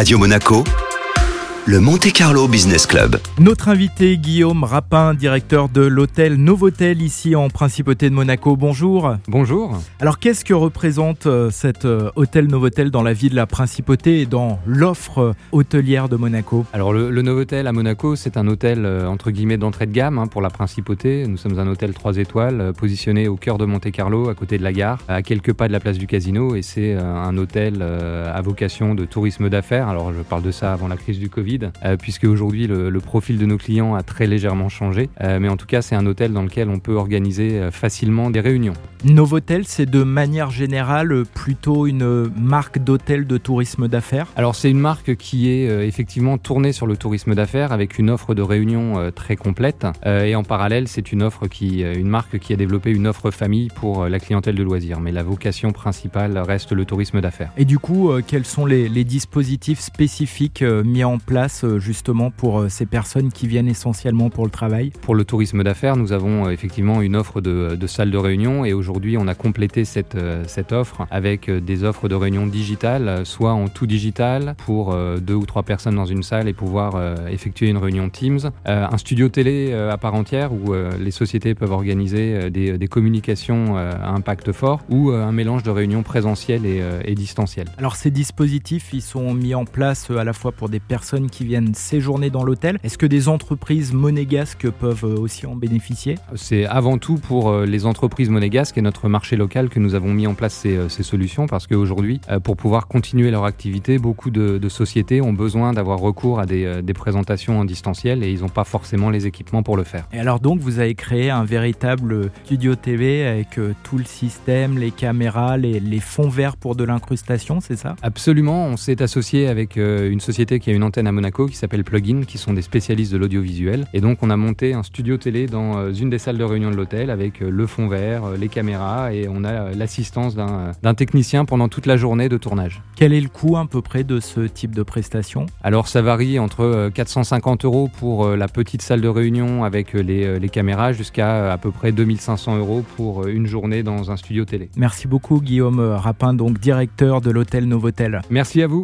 Radio Monaco, le Monte Carlo Business Club. Notre invité Guillaume Rapin, directeur de l'hôtel Novotel ici en Principauté de Monaco. Bonjour. Bonjour. Alors qu'est-ce que représente euh, cet euh, hôtel Novotel dans la vie de la Principauté et dans l'offre hôtelière de Monaco? Alors le, le Novotel à Monaco, c'est un hôtel euh, entre guillemets d'entrée de gamme hein, pour la Principauté. Nous sommes un hôtel 3 étoiles positionné au cœur de Monte Carlo, à côté de la gare, à quelques pas de la place du Casino, et c'est un hôtel à vocation de tourisme d'affaires. Alors je parle de ça avant la crise du Covid, euh, puisque aujourd'hui le, le profil de nos clients a très légèrement changé. Euh, mais en tout cas, c'est un hôtel dans lequel on peut organiser euh, facilement des réunions. Novotel, c'est de manière générale plutôt une marque d'hôtel de tourisme d'affaires? Alors c'est une marque qui est effectivement tournée sur le tourisme d'affaires avec une offre de réunion très complète et en parallèle c'est une offre qui, une marque qui a développé une offre famille pour la clientèle de loisirs. Mais la vocation principale reste le tourisme d'affaires. Et du coup, quels sont les, les dispositifs spécifiques mis en place euh, justement pour euh, ces personnes qui viennent essentiellement pour le travail Pour le tourisme d'affaires, nous avons euh, effectivement une offre de, de salles de réunion et aujourd'hui on a complété cette, cette offre avec des offres de réunion digitales, soit en tout digital pour deux ou trois personnes dans une salle et pouvoir effectuer une réunion Teams, un studio télé à part entière où les sociétés peuvent organiser des, des communications à impact fort ou un mélange de réunions présentielles et, et distancielles. Alors ces dispositifs, ils sont mis en place à la fois pour des personnes qui viennent séjourner dans l'hôtel. Est-ce que des entreprises monégasques peuvent euh, aussi en bénéficier? C'est avant tout pour euh, les entreprises monégasques et notre marché local que nous avons mis en place ces, euh, ces solutions parce qu'aujourd'hui, pour pouvoir continuer leur activité, beaucoup de, de sociétés ont besoin d'avoir recours à des, des présentations en distanciel et ils n'ont pas forcément les équipements pour le faire. Et alors donc vous avez créé un véritable studio TV avec tout le système, les caméras, les, les fonds verts pour de l'incrustation, c'est ça? Absolument, on s'est associé avec une société qui a une antenne à Monaco qui s'appelle Plugin, qui sont des spécialistes de l'audiovisuel. Et donc on a monté un studio télé dans euh, une des salles de réunion de l'hôtel avec euh, le fond vert, euh, les caméras et on a l'assistance d'un technicien pendant toute la journée de tournage. Quel est le coût à peu près de ce type de prestation? Alors ça varie entre euh, 450 euros pour la petite salle de réunion avec les, les caméras jusqu'à à peu près 2500 euros pour une journée dans un studio télé. Merci beaucoup Guillaume Rapin, donc directeur de l'hôtel Novotel. Merci à vous.